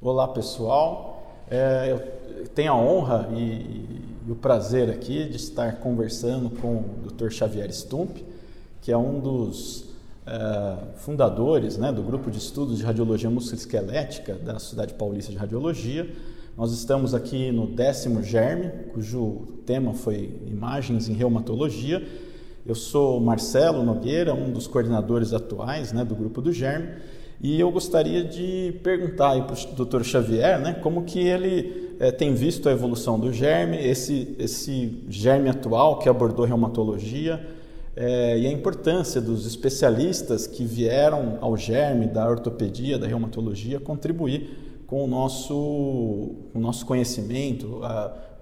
Olá pessoal, é, eu tenho a honra e, e, o prazer aqui de estar conversando com o Dr. Xavier Stump, que é um dos é, fundadores né, do grupo de estudos de radiologia musculoesquelética da Cidade Paulista de Radiologia. Nós estamos aqui no décimo GERM, cujo tema foi Imagens em Reumatologia. Eu sou Marcelo Nogueira, um dos coordenadores atuais né, do grupo do GERM e eu gostaria de perguntar para o Dr. Xavier, né, como que ele é, tem visto a evolução do germe, esse, esse germe atual que abordou reumatologia é, e a importância dos especialistas que vieram ao germe da ortopedia, da reumatologia, contribuir com o nosso, o nosso conhecimento,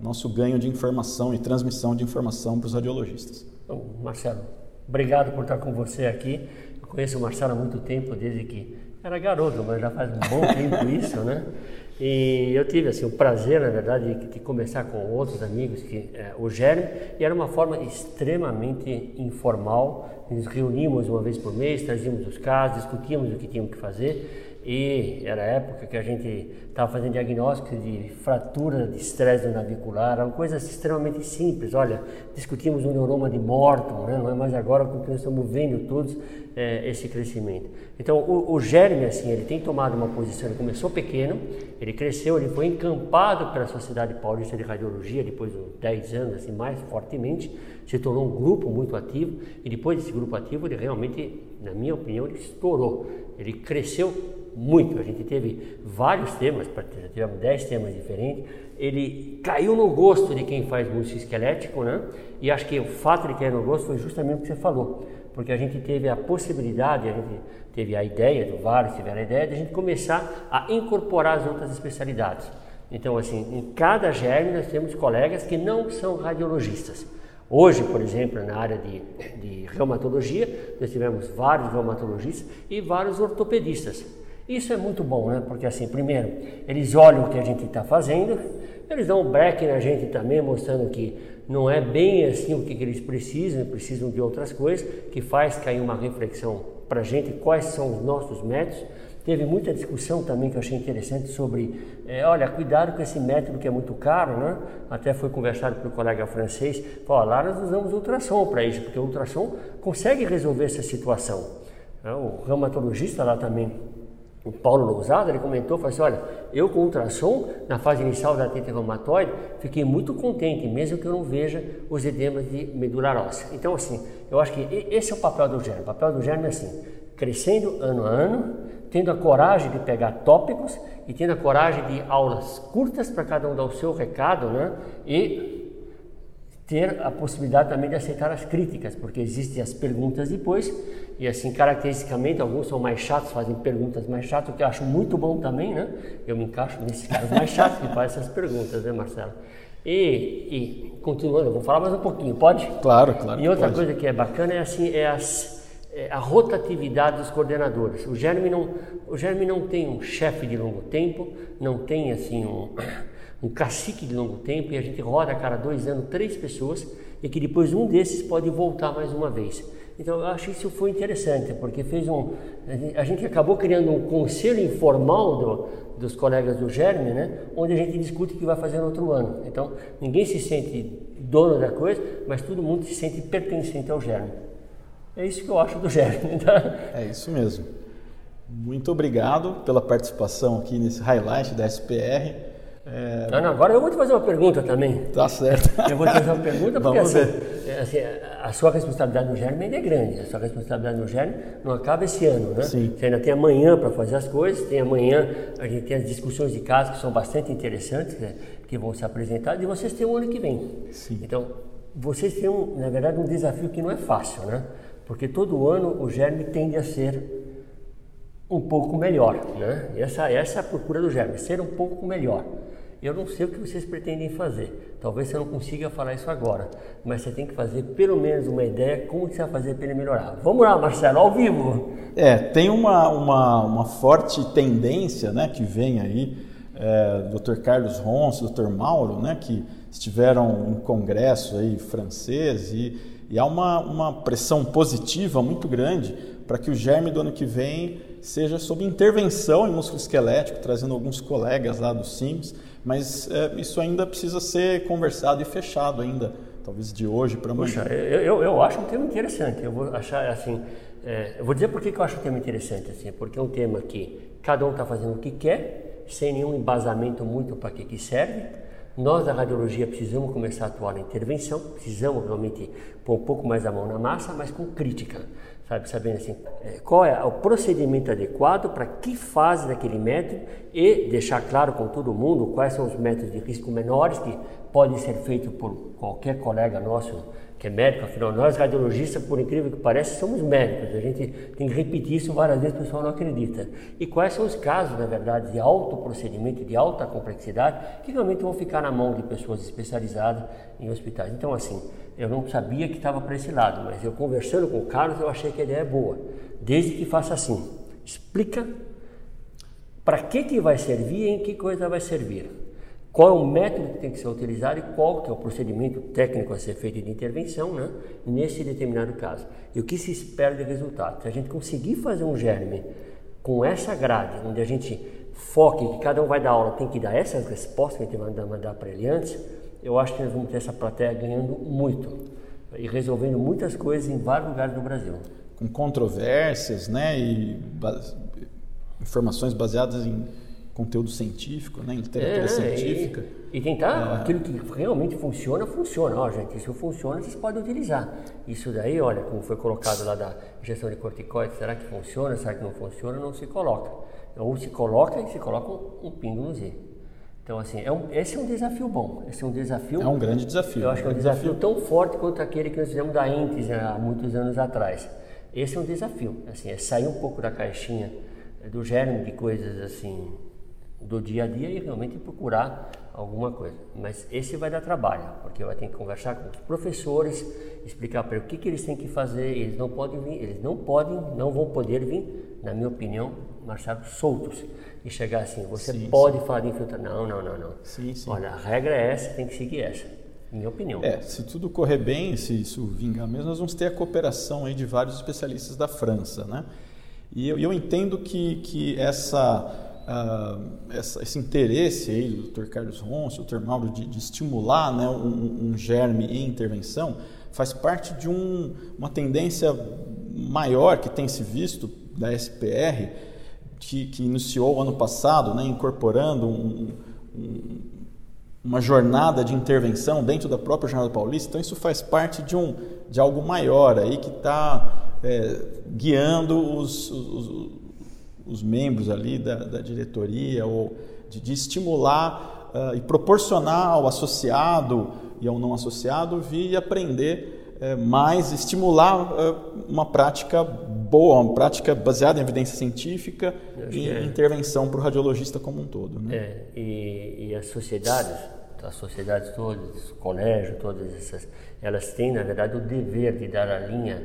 o nosso ganho de informação e transmissão de informação para os radiologistas. Bom, Marcelo, obrigado por estar com você aqui. Eu conheço o Marcelo há muito tempo, desde que era garoto, mas já faz um bom tempo isso, né? E eu tive assim o prazer, na verdade, de, de começar com outros amigos, que é, o Germe, e era uma forma extremamente informal. Nos reuníamos uma vez por mês, trazíamos os casos, discutíamos o que tínhamos que fazer e era a época que a gente estava fazendo diagnóstico de fratura de estresse navicular, uma coisa extremamente simples. Olha, discutimos um neuroma de Morton, né? é mais agora porque nós estamos vendo todos é, esse crescimento. Então, o, o germe, assim, ele tem tomado uma posição, ele começou pequeno, ele cresceu, ele foi encampado pela Sociedade Paulista de Radiologia, depois de 10 anos, assim, mais fortemente, se tornou um grupo muito ativo, e depois desse grupo ativo, ele realmente, na minha opinião, ele estourou, ele cresceu muito. A gente teve vários temas, tivemos 10 temas diferentes. Ele caiu no gosto de quem faz músculo esquelético, né? E acho que o fato de cair no gosto foi justamente o que você falou, porque a gente teve a possibilidade, a gente teve a ideia, do vários tiveram a ideia de a gente começar a incorporar as outras especialidades. Então, assim, em cada germe nós temos colegas que não são radiologistas. Hoje, por exemplo, na área de, de reumatologia, nós tivemos vários reumatologistas e vários ortopedistas. Isso é muito bom, né? Porque assim, primeiro, eles olham o que a gente está fazendo, eles dão um break na gente também, mostrando que não é bem assim o que, que eles precisam, precisam de outras coisas, que faz cair uma reflexão para a gente quais são os nossos métodos. Teve muita discussão também que eu achei interessante sobre, é, olha, cuidado com esse método que é muito caro, né? Até foi conversado com o colega francês, falou, lá nós usamos ultrassom para isso, porque o ultrassom consegue resolver essa situação. É, o reumatologista lá também o Paulo Lousada, ele comentou, falou assim, olha, eu com ultrassom, na fase inicial da artrite reumatoide, fiquei muito contente, mesmo que eu não veja os edemas de medular óssea. Então, assim, eu acho que esse é o papel do germe. O papel do germe é assim, crescendo ano a ano, tendo a coragem de pegar tópicos e tendo a coragem de aulas curtas para cada um dar o seu recado, né? E ter a possibilidade também de aceitar as críticas, porque existem as perguntas depois, e assim, caracteristicamente, alguns são mais chatos, fazem perguntas mais chatas, o que eu acho muito bom também, né? Eu me encaixo nesses caras mais chatos que fazem essas perguntas, né, Marcelo? E, e continuando, vou falar mais um pouquinho, pode? Claro, claro. E outra pode. coisa que é bacana é assim, é, as, é a rotatividade dos coordenadores. O Germe não, o Germe não tem um chefe de longo tempo, não tem assim um um cacique de longo tempo e a gente roda a cada dois anos três pessoas e que depois um desses pode voltar mais uma vez. Então eu acho que isso foi interessante porque fez um a gente acabou criando um conselho informal do, dos colegas do Germe, né, onde a gente discute o que vai fazer no outro ano. Então ninguém se sente dono da coisa, mas todo mundo se sente pertencente ao Germe. É isso que eu acho do Germe. Tá? É isso mesmo. Muito obrigado pela participação aqui nesse highlight da SPR. É... Não, não, agora eu vou te fazer uma pergunta também. Tá certo. Eu vou te fazer uma pergunta porque assim, é, assim, a sua responsabilidade no germe ainda é grande. A sua responsabilidade no germe não acaba esse ano, né? Sim. Você ainda tem amanhã para fazer as coisas, tem amanhã, a gente tem as discussões de casos que são bastante interessantes, né, que vão ser apresentadas, e vocês têm o ano que vem. Sim. Então, vocês têm, um, na verdade, um desafio que não é fácil, né? Porque todo ano o germe tende a ser um pouco melhor, né? Essa, essa é a procura do germe, ser um pouco melhor. Eu não sei o que vocês pretendem fazer. Talvez você não consiga falar isso agora, mas você tem que fazer pelo menos uma ideia como você vai fazer para ele melhorar. Vamos lá, Marcelo, ao vivo. É, tem uma, uma, uma forte tendência, né, que vem aí, é, Dr. Carlos Ronce, Dr. Mauro, né, que estiveram em congresso aí francês e, e há uma, uma pressão positiva muito grande para que o germe do ano que vem seja sob intervenção em músculo esquelético, trazendo alguns colegas lá do SIMS, mas é, isso ainda precisa ser conversado e fechado ainda, talvez de hoje para amanhã. Puxa, eu, eu, eu, acho um tema interessante, eu vou achar assim, é, eu vou dizer por que eu acho um tema interessante, assim, porque é um tema que cada um está fazendo o que quer, sem nenhum embasamento muito para que, que serve, nós da radiologia precisamos começar a atuar na intervenção, precisamos realmente pôr um pouco mais a mão na massa, mas com crítica, sabe? Sabendo assim, é, qual é o procedimento adequado para que fase daquele método e deixar claro com todo mundo quais são os métodos de risco menores que podem ser feitos por qualquer colega nosso que é médico, afinal nós radiologistas, por incrível que pareça, somos médicos. A gente tem que repetir isso várias vezes, o pessoal não acredita. E quais são os casos, na verdade, de alto procedimento, de alta complexidade, que realmente vão ficar na mão de pessoas especializadas em hospitais. Então, assim, eu não sabia que estava para esse lado, mas eu conversando com o Carlos, eu achei que a ideia é boa. Desde que faça assim, explica para que, que vai servir e em que coisa vai servir qual é o método que tem que ser utilizado e qual que é o procedimento técnico a ser feito de intervenção né, nesse determinado caso. E o que se espera de resultado. Se a gente conseguir fazer um germe com essa grade, onde a gente foque que cada um vai dar aula, tem que dar essas respostas que a gente vai mandar para ele antes, eu acho que nós vamos ter essa plateia ganhando muito e resolvendo muitas coisas em vários lugares do Brasil. Com controvérsias, né, e informações baseadas em conteúdo científico, né, literatura é, científica. E, e tentar é. aquilo que realmente funciona, funciona. Ó, gente, isso funciona, vocês podem utilizar. Isso daí, olha, como foi colocado lá da injeção de corticoides, será que funciona? Será que não funciona? Não se coloca. Ou se coloca e se coloca um, um pingo no Z. Então, assim, é um, esse é um desafio bom. Esse é um desafio. É um grande desafio. Eu acho que é um desafio, desafio tão forte quanto aquele que nós fizemos da Entes há muitos anos atrás. Esse é um desafio. Assim, é sair um pouco da caixinha do germe de coisas assim do dia a dia e realmente procurar alguma coisa. Mas esse vai dar trabalho, porque vai ter que conversar com os professores, explicar para o que, que eles têm que fazer. Eles não podem vir, eles não podem, não vão poder vir, na minha opinião, marchar soltos e chegar assim. Você sim, pode sim. falar de infiltração? Não, não, não, não. Sim, sim. Olha, a regra é essa, tem que seguir essa. Minha opinião. É, se tudo correr bem, se isso vingar mesmo, nós vamos ter a cooperação aí de vários especialistas da França, né? E eu, eu entendo que, que essa uh, essa, esse interesse aí do Dr. Carlos Ronce, do Dr. Mauro, de, de estimular né, um, um, germe em intervenção, faz parte de um, uma tendência maior que tem se visto da SPR, que, que iniciou ano passado, né, incorporando um, um, uma jornada de intervenção dentro da própria Jornada Paulista. Então, isso faz parte de, um, de algo maior aí que está é, guiando os, os, os membros ali da, da diretoria ou de, de estimular uh, e proporcionar ao associado e ao não associado vir aprender mais, estimular uh, uma prática boa, uma prática baseada em evidência científica e é. intervenção para o radiologista como um todo. Né? É, e, e as sociedades, as sociedades todas, o colégio, todas essas, elas têm na verdade o dever de dar a linha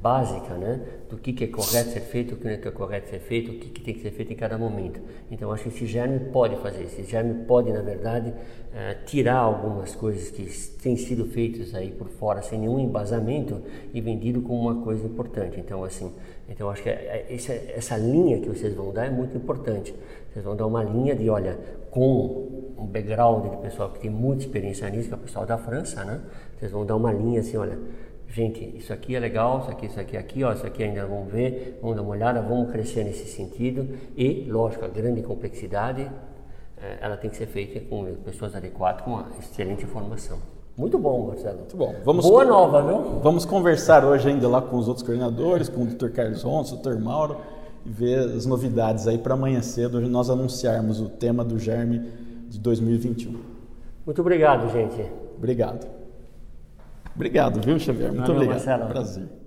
básica né, do que, que é correto ser feito, o que não é correto ser feito, o que, que tem que ser feito em cada momento. Então, acho que esse germe pode fazer. Esse germe pode, na verdade, uh, tirar algumas coisas que têm sido feitas aí por fora sem nenhum embasamento e vendido como uma coisa importante. Então, assim, então acho que é, é, essa, essa linha que vocês vão dar é muito importante. Vocês vão dar uma linha de, olha, com um background de pessoal que tem muita experiência nisso, que é o pessoal da França, né? Vocês vão dar uma linha assim, olha, gente, isso aqui é legal, isso aqui, isso aqui, aqui, ó, isso aqui ainda vamos ver, vamos dar uma olhada, vamos crescer nesse sentido e, lógico, a grande complexidade, é, ela tem que ser feita com pessoas adequadas, com uma excelente informação. Muito bom, Marcelo. Muito bom. Vamos Boa nova, viu? Vamos conversar hoje ainda lá com os outros coordenadores, com o Dr. Carlos Ronson, o Dr. Mauro, e ver as novidades aí para amanhã cedo, hoje nós anunciarmos o tema do Germe de 2021. Muito obrigado, gente. Obrigado. Obrigado, viu, Xavier? Muito Valeu, obrigado. Marcelo. Prazer.